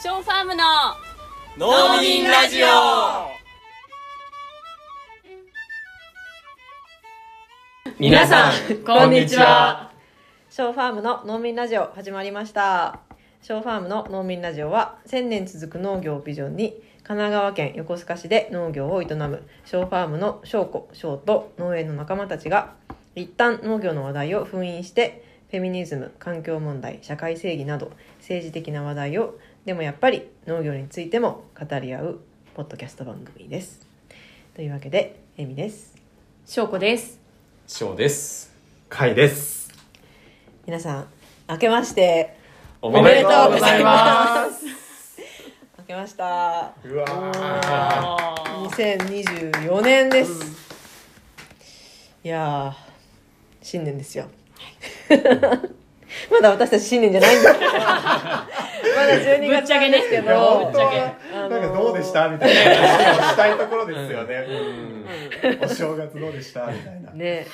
ショーファームの農民ラジオ。皆さんこんにちは。ショーファームの農民ラジオ始まりました。ショーファームの農民ラジオは1000年続く農業をビジョンに神奈川県横須賀市で農業を営むショーファームの翔子翔と農園の仲間たちが一旦農業の話題を封印してフェミニズム環境問題社会正義など政治的な話題をでもやっぱり農業についても語り合うポッドキャスト番組です。というわけでエミです。翔子です。翔です。かいです。皆さん明けましておめでとうございます。明けましたうわ2024年です、いやー新年ですよ。まだ私たち新年じゃないんですけどまだ12月なんですけーいや本当ど、は。なんかどうでした？みたいな話をしたいところですよね。お正月どうでした？みたいな。ね。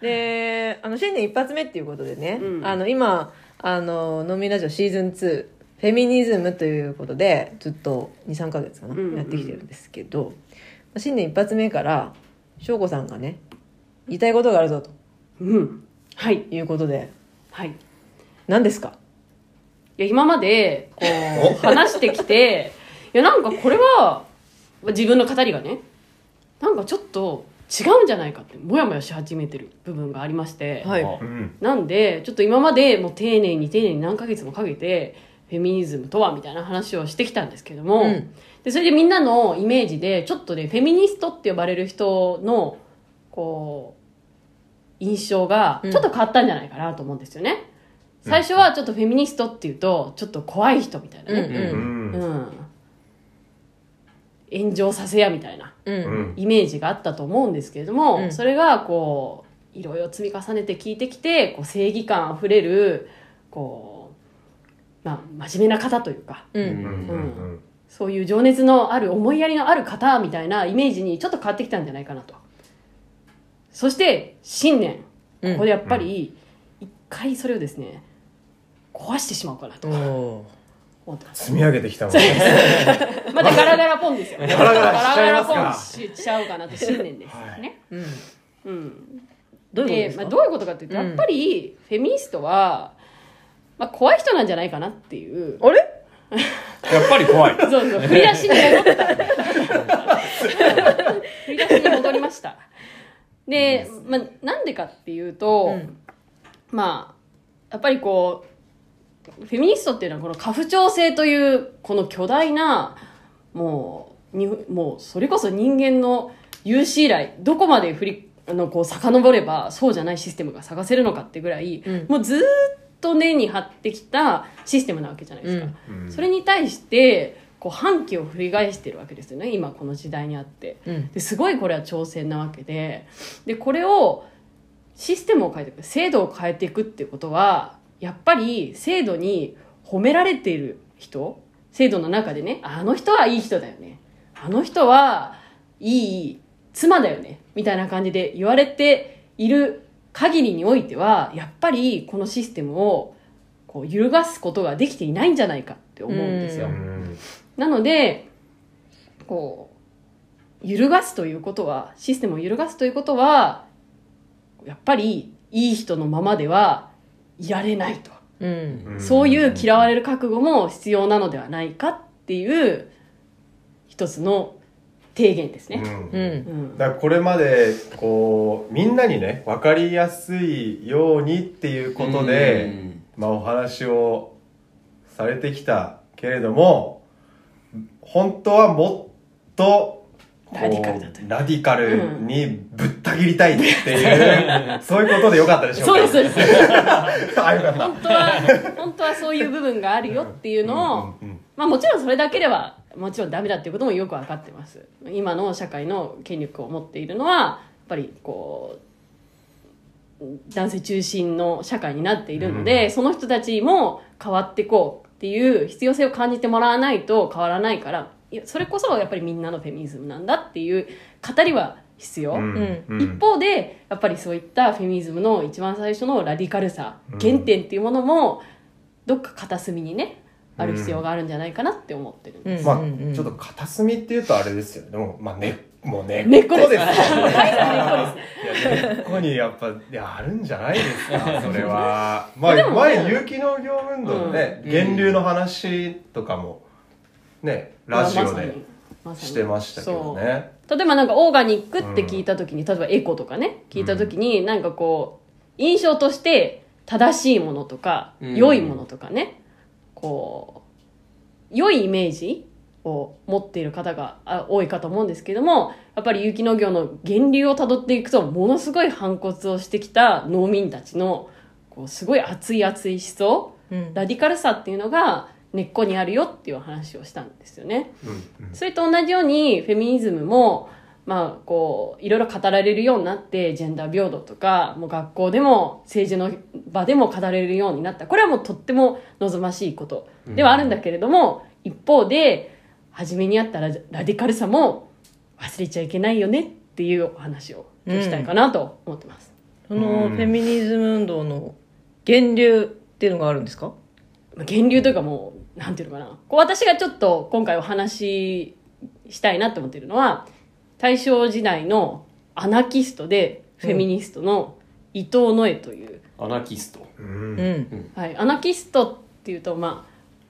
であの新年一発目っていうことでね、うん。あの今あの「飲みラジオシーズン2」フェミニズムということでずっと23か月かな、うんうんやってきてるんですけど新年一発目から翔子さんがね言いたいことがあるぞと。うん。はい。いうことで。はいい。何ですか？や今までこう話してきていやなんかこれは自分の語りがねなんかちょっと違うんじゃないかってモヤモヤし始めてる部分がありまして、はい。うん。なんでちょっと今までもう丁寧に丁寧に何ヶ月もかけてフェミニズムとはみたいな話をしてきたんですけども、うん。でそれでみんなのイメージでちょっとねフェミニストって呼ばれる人のこう印象がちょっと変わったんじゃないかなと思うんですよね、最初はちょっとフェミニストっていうとちょっと怖い人みたいなね、炎上させやみたいなイメージがあったと思うんですけれども、うん。それがこういろいろ積み重ねて聞いてきてこう正義感あふれるこう、まあ、真面目な方というかううんんうんそういう情熱のある思いやりのある方みたいなイメージにちょっと変わってきたんじゃないかなと。そして新年うん。ここでやっぱり一回それをですね壊してしまおうかなとおー思ってます。積み上げてきたもんねまたガラガラポンですよ ガラガラポンしちゃおうかなと新年です、はい。ねうん。うん。どういうことですか、まあ、どういうことかっていうと、うん。やっぱりフェミニストは、まあ、怖い人なんじゃないかなっていう。あれ？やっぱり怖い。そうそう。振り出しに戻った。振り出しに戻りました。で、まあ、なんでかっていうと、うん。まあやっぱりこうフェミニストっていうのはこの家父長制というこの巨大なもうにもうそれこそ人間の有史以来どこまで振りあのこう遡ればそうじゃないシステムが探せるのかってぐらい、うん。もうずーっと根に張ってきたシステムなわけじゃないですか、うん。それに対してこう反旗を振り返してるわけですよね今この時代にあって。うん。ですごいこれは挑戦なわけで。でこれをシステムを変えていく制度を変えていくっていうことはやっぱり制度に褒められている人制度の中でねあの人はいい人だよねあの人はいい妻だよねみたいな感じで言われている限りにおいてはやっぱりこのシステムをこう揺るがすことができていないんじゃないかって思うんですよ。うんなのでこう揺るがすということはシステムを揺るがすということはやっぱりいい人のままではいられないと、うん。うんそういう嫌われる覚悟も必要なのではないかっていう一つの提言ですね。うん。うん。うん。だからこれまでこうみんなにね分かりやすいようにっていうことで、まあ、お話をされてきたけれども本当はもっとラディカルだとラディカルにぶった切りたいっていう、そういうことでよかったでしょそううか。ですそうです。あよかった。本当は本当はそういう部分があるよっていうのを、うんうんまあもちろんそれだけではもちろんダメだっていうこともよく分かってます。今の社会の権力を持っているのはやっぱりこう男性中心の社会になっているので、その人たちも変わっていこうっていう必要性を感じてもらわないと変わらないからそれこそやっぱりみんなのフェミニズムなんだっていう語りは必要、うんうん。一方でやっぱりそういったフェミニズムの一番最初のラディカルさ、うん原点っていうものもどっか片隅にねある必要があるんじゃないかなって思ってるんです、まあ、ちょっと片隅っていうとあれですよね。でも、まあ、ね、もう根っ根っこですね。根っこですいや、根っこにやっぱ、いや、あるんじゃないですか、それは。まあ、前、有機農業運動のね、うん。源流の話とかも、ね、ラジオでしてましたけどね。例えばなんかオーガニックって聞いた時に、例えばエコとかね聞いた時に、なんかこう印象として正しいものとか、うん。良いものとかねこう良いイメージを持っている方があ多いかと思うんですけどもやっぱり有機農業の源流をたどっていくとものすごい反骨をしてきた農民たちのこうすごい熱い熱い思想うん。ラディカルさっていうのが根っこにあるよっていう話をしたんですよね。うんそれと同じようにフェミニズムもまあこういろいろ語られるようになってジェンダー平等とかもう学校でも政治の場でも語られるようになったこれはもうとっても望ましいことではあるんだけれども、一方で初めにあったララディカルさも忘れちゃいけないよねっていうお話をしたいかなと思ってます。そのフェミニズム運動の源流っていうのがあるんですか？まあ源流というかもうなんていうのかな。こう私がちょっと今回お話ししたいなと思っているのは大正時代のアナキストでフェミニストの伊藤野江という、アナキスト。うん。うん。はい、アナキストっていうとま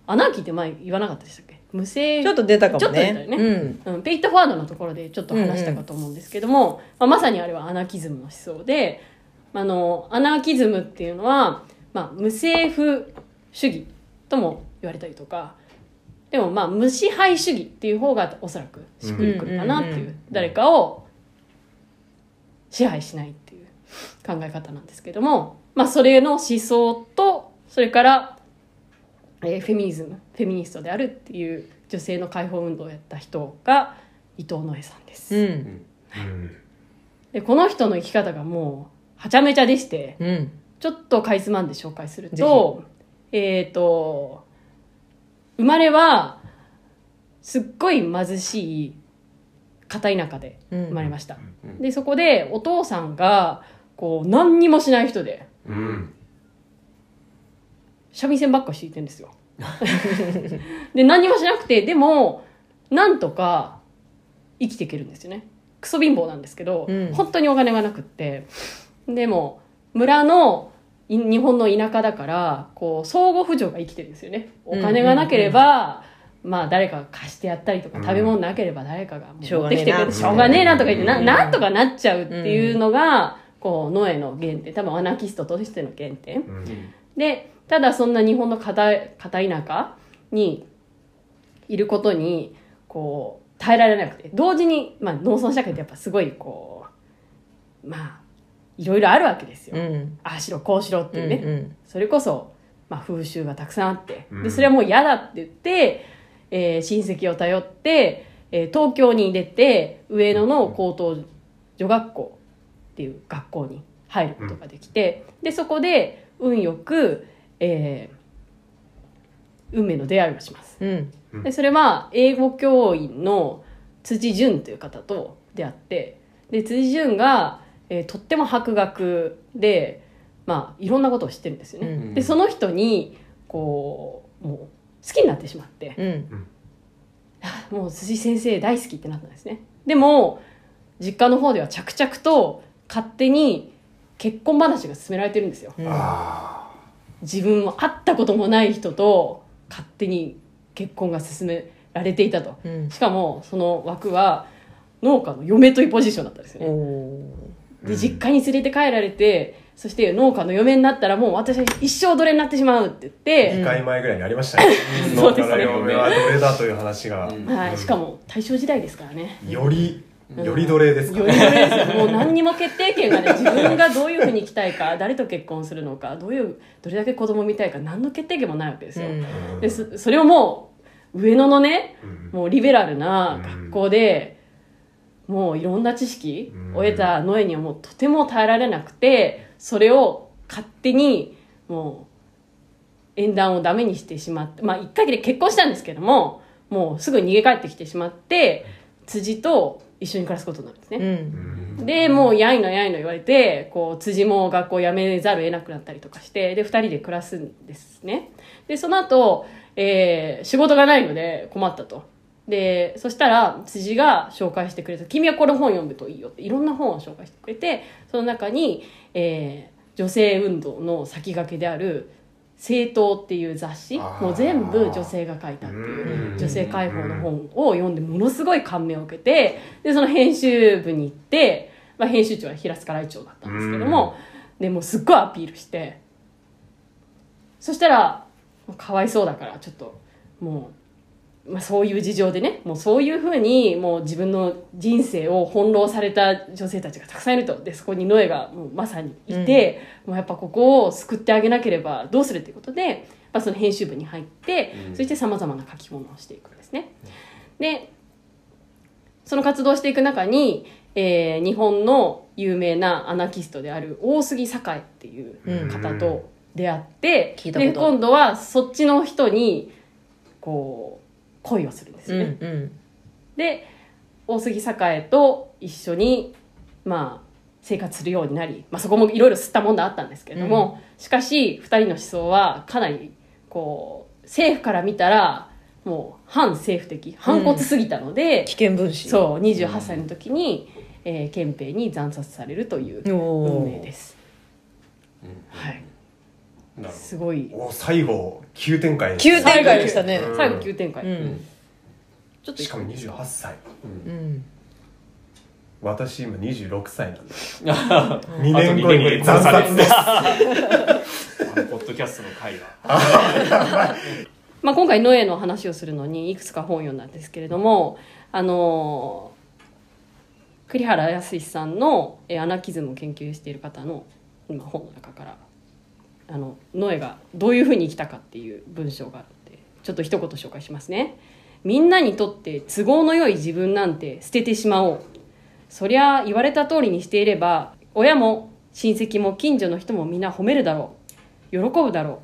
あアナーキーって前言わなかったでしたっけ？無性ちょっと出たかもね。ちょっと出たよね。うん。うん、ペイットフォワードのところでちょっと話したかと思うんですけども、まあ、まさにあれはアナキズムの思想であのアナキズムっていうのは、まあ、無政府主義とも言われたりとか。でもまあ無支配主義っていう方がおそらくしっくりくるかなっていう,、誰かを支配しないっていう考え方なんですけども、まあ、それの思想とそれから、えーフェミニズムフェミニストであるっていう女性の解放運動をやった人が伊藤野江さんです、うん。うん。でこの人の生き方がもうはちゃめちゃでしてうん。ちょっとかいつまんで紹介するとえっ、と生まれはすっごい貧しい片田舎で生まれました、うん。でそこでお父さんがこう何にもしない人でうん。三味線ばっか敷いてるんですよ。で何にもしなくてでもなんとか生きていけるんですよね。クソ貧乏なんですけど、うん。本当にお金がなくって。でも村のい日本の田舎だからこう相互扶助が生きてるんですよね。お金がなければ、まあ誰かが貸してやったりとか、うん。食べ物なければ誰かが持ってきてくれてしょうがねえなとか言って、なうん。なんとかなっちゃうっていうのが、こうノエの原点。多分アナキストとしての原点。うん。でただそんな日本の片片田舎にいることにこう耐えられなくて。同時に、まあ、農村社会ってやっぱすごいこうまあいろいろあるわけですよ、うん。ああしろこうしろっていうね、うんそれこそ、まあ、風習がたくさんあって、うん。でそれはもう嫌だって言って、えー親戚を頼って、えー東京に出て上野の高等女学校っていう学校に入ることができて、でそこで運よく、えー運命の出会いをします。うん。でそれは英語教員の辻淳という方と出会ってで辻淳が、えーとっても博学で、まあ、いろんなことを知ってるんですよね、うん。でその人にこうもう好きになってしまって。うん。あもう辻先生大好きってなったんですね。でも実家の方では着々と勝手に結婚話が進められてるんですよ。うん。あ自分も会ったこともない人と勝手に結婚が進められていたと。うん。しかもその枠は農家の嫁というポジションだったんですよねで実家に連れて帰られてそして農家の嫁になったらもう私は一生奴隷になってしまうって言って、ー2回前ぐらいにありましたね。そうですね農家の嫁はどれだという話が。うん。はい、しかも大正時代ですからね。よりより奴隷ですかよりよりです。よもう何にも決定権がね自分がどういうふうに生きたいか誰と結婚するのかどういうどれだけ子供を見たいか何の決定権もないわけですよ、うん。でそそれをもう上野のねうん。もうリベラルな学校で、もういろんな知識を得たノエにはもうとても耐えられなくてそれを勝手にもう縁談をダメにしてしまってまあ一回で結婚したんですけどももうすぐ逃げ帰ってきてしまって辻と一緒に暮らすことになるんですね、うん。でもうやいのやいの言われてこう辻も学校辞めざるを得なくなったりとかしてで2人で暮らすんですね。でその後、えー仕事がないので困ったとでそしたら辻が紹介してくれた「君はこの本読むといいよ」って。いろんな本を紹介してくれてその中に、えー女性運動の先駆けである「政党」っていう雑誌。もう全部女性が書いたっていううん。女性解放の本を読んでものすごい感銘を受けてでその編集部に行って、まあ、編集長は平塚来長だったんですけどもでもうすっごいアピールしてそしたらかわいそうだからちょっともう、まあ、そういう事情でねもうそういうふうにもう自分の人生を翻弄された女性たちがたくさんいると。でそこにノエがもうまさにいて、もうやっぱここを救ってあげなければどうするっていうことで、まあ、その編集部に入って、うん。そしてさまざまな書き物をしていくんですね。でその活動をしていく中に、えー日本の有名なアナキストである大杉栄っていう方と出会って、聞いたこと。で今度はそっちの人にこう恋をするんですうんよね。うんで大杉栄と一緒にまあ生活するようになり、まあ、そこもいろいろ吸ったもんだあったんですけれども、しかし2人の思想はかなりこう政府から見たらもう反政府的反骨すぎたので、危険分子。そう28歳の時に、えー憲兵に惨殺されるという運命です。はい、すごい。お最後急展開。急展開でしたね。うん最後急展開、うん。ちょっとしかも28歳。うん。私今26歳なんでどあ2年後にです。あのポッドキャストの回はまあ、今回ノエの話をするのにいくつか本を読んだんですけれどもあの栗原康さんのえーアナキズムを研究している方の今本の中からあのノエがどういうふうに生きたかっていう文章があるのでちょっと一言紹介しますね。みんなにとって都合の良い自分なんて捨ててしまおう。そりゃ言われた通りにしていれば親も親戚も近所の人もみんな褒めるだろう。喜ぶだろ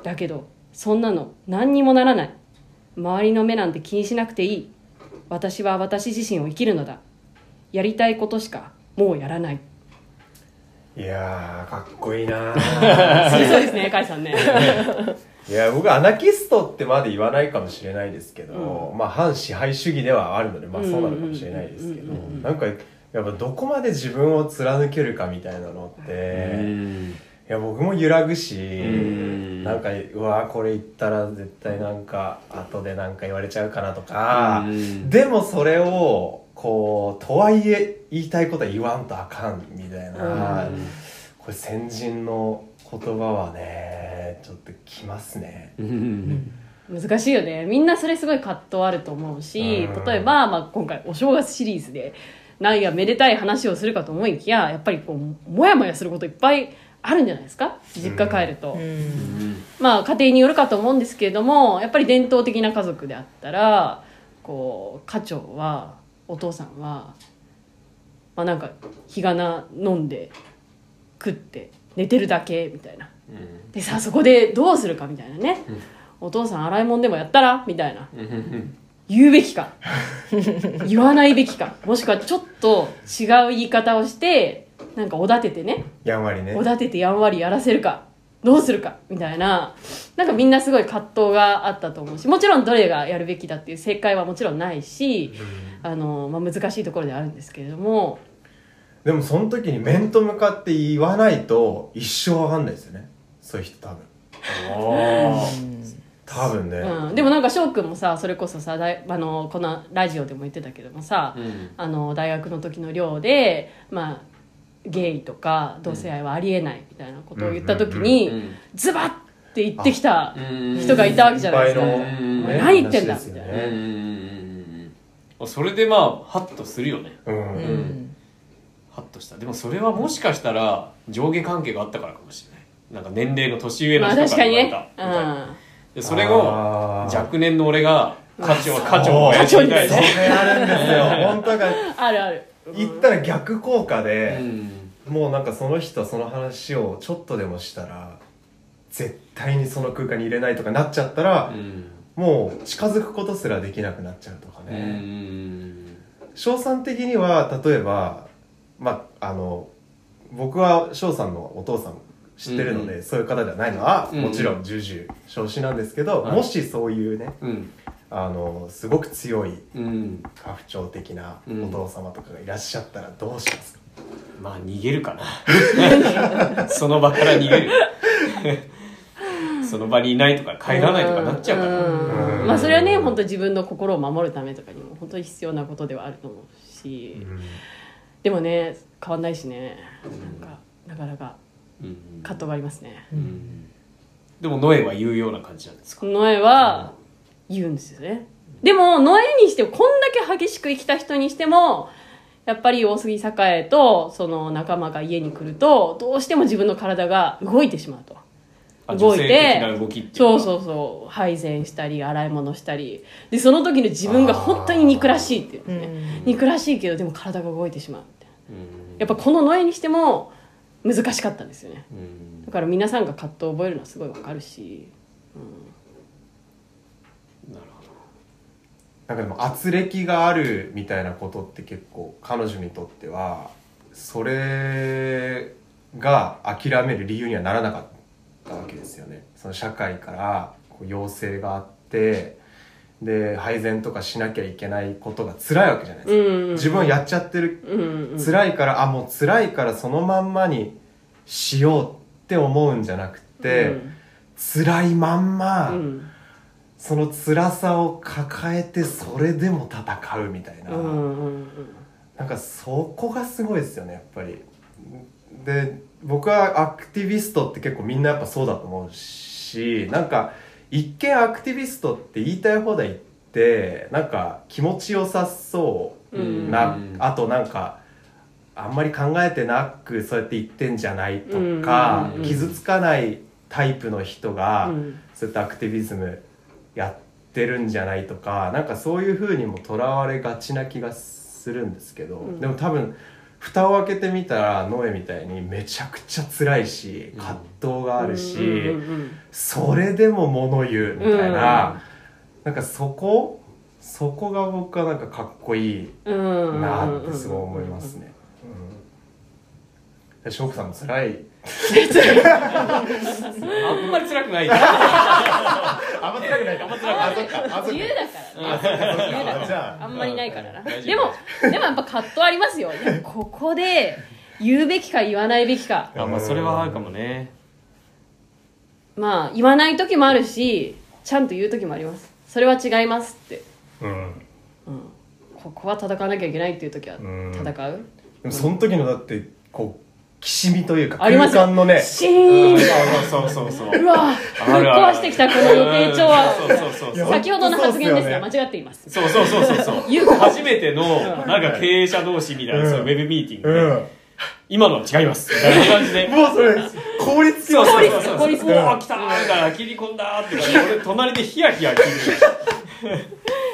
う。だけどそんなの何にもならない周りの目なんて気にしなくていい私は私自身を生きるのだやりたいことしかもうやらないいやーかっこいいな そうですね甲斐さんね。いや僕アナキストってまで言わないかもしれないですけど、まあ反支配主義ではあるのでまあそうなのかもしれないですけどうんうんうんうん。なんかやっぱどこまで自分を貫けるかみたいなのって、いや僕も揺らぐし、ん。なんかうわこれ言ったら絶対なんか後でなんか言われちゃうかなとか、うん。でもそれをこうとはいえ言いたいことは言わんとあかんみたいな、うん。これ先人の言葉はねちょっときますね。うん。難しいよね。みんなそれすごい葛藤あると思うしうん。例えば、まあ、今回お正月シリーズで何やめでたい話をするかと思いきややっぱりこうモヤモヤすることいっぱいあるんじゃないですか？実家帰ると、うん。まあ家庭によるかと思うんですけれどもやっぱり伝統的な家族であったらこう家長はお父さんはまあなんか日がな飲んで食って寝てるだけみたいな。でさそこでどうするかみたいなね、お父さん洗い物でもやったら？みたいな。言うべきか。言わないべきか。もしくはちょっと違う言い方をしてなんかおだててね。やんわりね。おだててやんわりやらせるかどうするかみたいななんかみんなすごい葛藤があったと思うしもちろんどれがやるべきだっていう正解はもちろんないし、あのまあ、難しいところではあるんですけれどもでもその時に面と向かって言わないと一生わかんないですよね。そういう人多分。多分ね、うん、でもなんか翔くんもさそれこそさだいあのこのラジオでも言ってたけどもさ、あの大学の時の寮でまあゲイとか同性愛はありえないみたいなことを言った時に、うん。うん。ズバッって言ってきたうん。人がいたわけじゃないですか、何言ってんだみたうん。うん。ねうん。うん。それでまあハッとするよね。うん、うん。ハッとした。でもそれはもしかしたら上下関係があったからかもしれない。なんか年齢の年上のまあ人確かにねから言われた、みたいな。でそれを若年の俺が課長課長をやってみたあるんですよ。本当 あるある言ったら逆効果うで、ん。もうなんかその人その話をちょっとでもしたら絶対にその空間に入れないとかなっちゃったらう、ん。もう近づくことすらできなくなっちゃうとかうねん。翔さん的には例えばまああの僕は翔さんのお父さん知ってるので、うん。そういう方ではないのは、うん。もちろん重々承知なんですけど、はい。もしそういうねうんあのすごく強いうん。家父長的なうん。お父様とかがいらっしゃったらどうしますか、まあ逃げるかな。その場から逃げる。その場にいないとか帰らないとかなっちゃうから。うん。ん。まあそれはね本当自分の心を守るためとかにも本当に必要なことではあると思うし、でもね変わんないしね。なんかなかなかうん。葛藤がありますね。うん。でもノエは言うような感じなんですか？ノエは言うんですよね。でもノエにしてもこんだけ激しく生きた人にしてもやっぱり大杉栄とその仲間が家に来るとどうしても自分の体が動いてしまうと。あ動いてそうそうそう。配膳したり洗い物したり。でその時の自分が本当に憎らしいっていうね。憎らしいけどでも体が動いてしまうやっぱこのノエにしても難しかったんですよね。うん。だから皆さんが葛藤を覚えるのはすごいわかるし。なるほどなんかでも圧力があるみたいなことって結構彼女にとってはそれが諦める理由にはならなかったわけですよね。その社会からこう要請があってで配膳とかしなきゃいけないことが辛いわけじゃないですか、うん自分はやっちゃってる。うんうん辛いからあもう辛いからそのまんまにしようって思うんじゃなくて、辛いまんま、うんその辛さを抱えてそれでも戦うみたいな、うんうんうんなんかそこがすごいですよねやっぱり。で僕はアクティビストって結構みんなやっぱそうだと思うしなんか一見アクティビストって言いたい放題言ってなんか気持ちよさそううんな、うん。あとなんかあんまり考えてなくそうやって言ってんじゃないとか、うん傷つかないタイプの人が、うん。そういったアクティビズムやってるんじゃないとかなんかそういうふうにもとらわれがちな気がするんですけど、んでも多分蓋を開けてみたらノエみたいにめちゃくちゃ辛いし葛藤があるし、うんうんうんそれでも物言うみたいな、うんなんかそこそこが僕はなんかかっこいいうんなってすごい思いますね。うん。翔子さんも辛い。あんまり辛くない。あんま辛くないか。あん。ま辛くない。自由か。だから自由だかじゃら。あんまりないからな。でもでもやっぱ葛藤ありますよ。いやここで言うべきか言わないべきか。あまあそれはあるかもね。まあ言わない時もあるしちゃんと言う時もあります。それは違いますって、うん。うん、ここは戦わなきゃいけないっていう時はうん。戦う。でもその時のだってこうきしみというかありますよ。空間のね。シーン。そうそうそうそう。うわ。ぶっある。ある壊してきたこの予定調はそうそうそうそう。先ほどの発言ですが本間違っています。そうそうそうそうそう。言うから初めてのなんか経営者同士みたいな、うん。そのウェブミーティングで、うん。今のは違います。みたいな感じで。もうそれ効率そうそうそう。そう効率う。わ来たーから切り込んだー。って感じで俺隣でヒヤヒヤ聞いて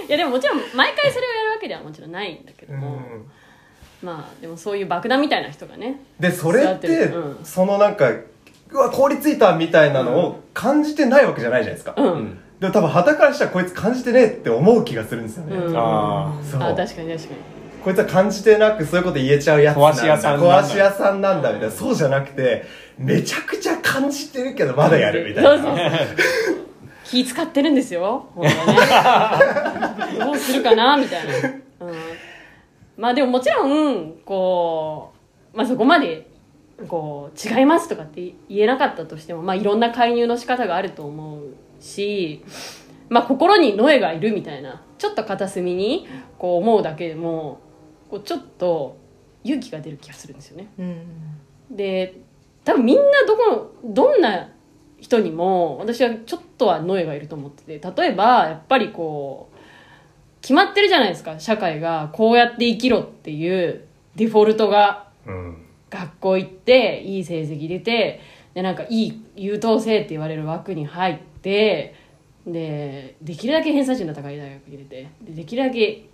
いやでももちろん毎回それをやるわけではもちろんないんだけども、うんまあでもそういう爆弾みたいな人がねでそれってうん。そのなんかうわ凍りついたみたいなのを感じてないわけじゃないじゃないですか。うん、うん。でも多分旗からしたらこいつ感じてねえって思う気がするんですよね。うん。あそう。あ確かに確かに。こいつは感じてなくそういうこと言えちゃうやつなんだ壊し屋さんな。んだ壊し屋さんなんだみたいな。そうじゃなくてめちゃくちゃ感じてるけどまだやるみたいな。そうそうそう。気使ってるんですよ。ね。どうするかなみたいな、うん、まあでももちろんこう、まあ、そこまでこう違いますとかって言えなかったとしても、まあ、いろんな介入の仕方があると思うし、まあ、心にノエがいるみたいなちょっと片隅にこう思うだけでもこうちょっと勇気が出る気がするんですよね。うんで多分みんなどこのどんな人にも私はちょっとはノエがいると思ってて例えばやっぱりこう決まってるじゃないですか。社会がこうやって生きろっていうデフォルトが。うん。学校行っていい成績出てでなんかいい優等生って言われる枠に入ってでできるだけ偏差値の高い大学に出てでできるだけ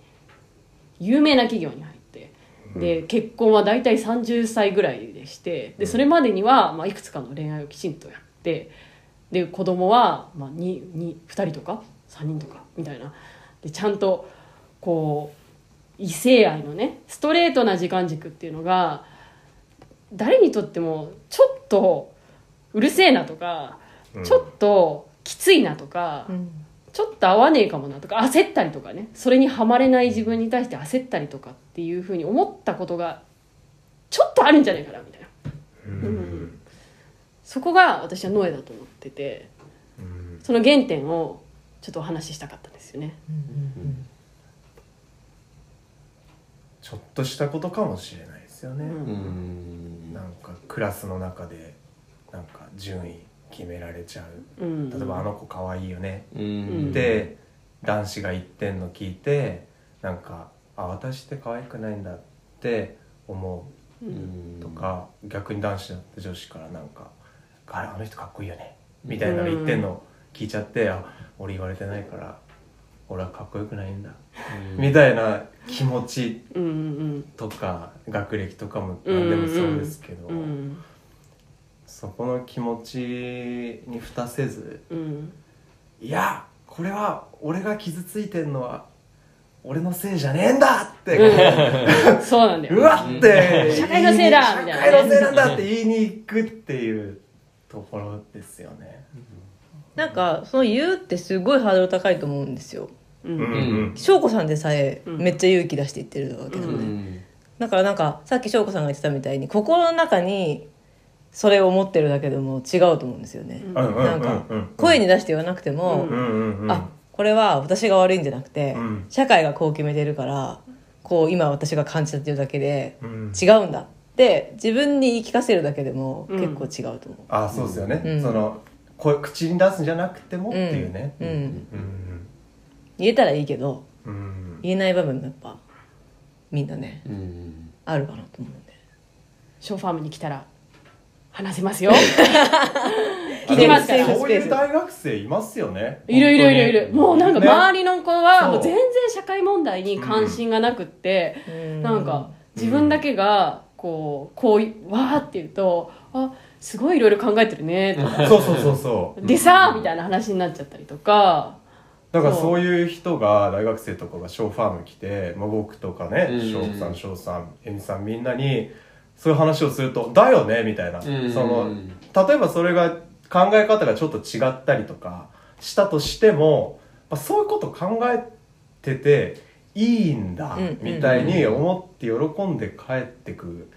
有名な企業に入ってで結婚は大体30歳ぐらいでしてでそれまでには、まあ、いくつかの恋愛をきちんとやってで子供はまあ 2, 2, 2人とか3人とかみたいなでちゃんとこう異性愛のねストレートな時間軸っていうのが誰にとってもちょっとうるせえなとか、うん。ちょっときついなとか、うん。ちょっと合わねえかもなとか焦ったりとかねそれにはまれない自分に対して焦ったりとかっていうふうに思ったことがちょっとあるんじゃないかなみたいな。うん。そこが私はノエだと思っててうん。その原点をちょっとお話ししたかったんですよね。ちょっとしたことかもしれないですよね、うん。うん。なんかクラスの中でなんか順位決められちゃう。うん、例えば「あの子可愛いよね」うん。で男子が言ってんの聞いてなんか「あ私って可愛くないんだ」って思ううん。うとか、逆に男子だって女子からなんか「あれあの人かっこいいよね」みたいなの言ってんの聞いちゃって「あ俺言われてないから俺はかっこよくないんだ」みたいな気持ちうんうんとか学歴とかも何でもそうですけど、うん。うんそこの気持ちに蓋せずうん。いやこれは俺が傷ついてんのは俺のせいじゃねえんだって、うん。そうなんだよ。うわって社会のせいだみたいなね。社会のせいなんだって言いに行くっていうところですよねなんかその言うってすごいハードル高いと思うんですよ。ううん。んうん。翔子さんでさえうん。めっちゃ勇気出して言ってるわけだんね、ん。だからなんかさっき翔子さんが言ってたみたいに心の中にそれを思ってるだけでも違うと思うんですよね、うん。うんうんなんかうん。声に出して言わなくても、うん。うんあこれは私が悪いんじゃなくて、うん。社会がこう決めてるからこう今私が感じたっていうだけでうん。違うんだって自分に言い聞かせるだけでもうん結構違うと思う、あそうですよね、うん。その声口に出すんじゃなくてもっていうね。うん。うん。言えたらいいけどうん。言えない場面もやっぱみんなねうん。あるかなと思うんで。ショーファームに来たら話せますよ。聞きますそういう大学生いますよね。いるいるいるいる。もうなんかね周りの子はもう全然社会問題に関心がなくって、うん。なんか自分だけがこうこういわーって言うとあすごいいろいろ考えてるね。とか。そうそうそうそう。でさみたいな話になっちゃったりとか。だからそう。そういう人が大学生とかがショーファーム来て、まあ、僕とかねうん。翔子さん翔さんエミさんみんなにそういう話をすると「だよね」みたいな、うん。その例えばそれが考え方がちょっと違ったりとかしたとしても、まあ、そういうこと考えてていいんだうん。みたいに思って喜んで帰ってく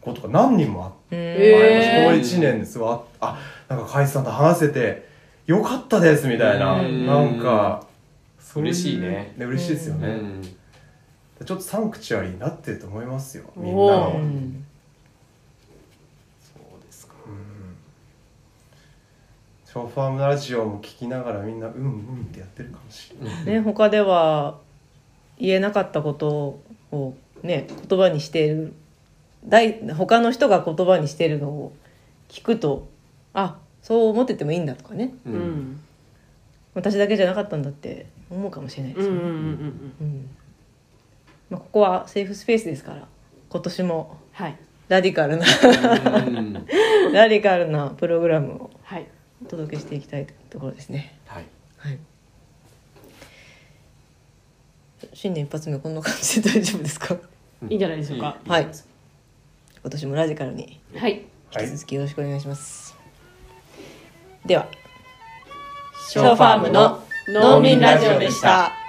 ことが何人もあって。この1年ですわ。あなんか海さんと話せてよかったですみたいな。うん。なんか嬉しいね。嬉しいですよね、うん。ちょっとサンクチュアリーになってると思いますよみんなおの、ーうん。そうですか。うん。ショーファームラジオも聞きながらみんなうんうんってやってるかもしれない、ね他では言えなかったことをね言葉にしている大他の人が言葉にしてるのを聞くとあそう思っててもいいんだとかね。ううん。ん私だけじゃなかったんだって思うかもしれないですよね、うんうんうんうんうん。まあ、ここはセーフスペースですから。今年もはい。ラディカルなうん。ラディカルなプログラムをはい。お届けしていきたいところですね。はい。はい。新年一発目こんな感じで大丈夫ですか？いいんじゃないでしょうか、はい今年もラジカルにはい。はい引き続きよろしくお願いします、ではショーファームの農民ラジオでした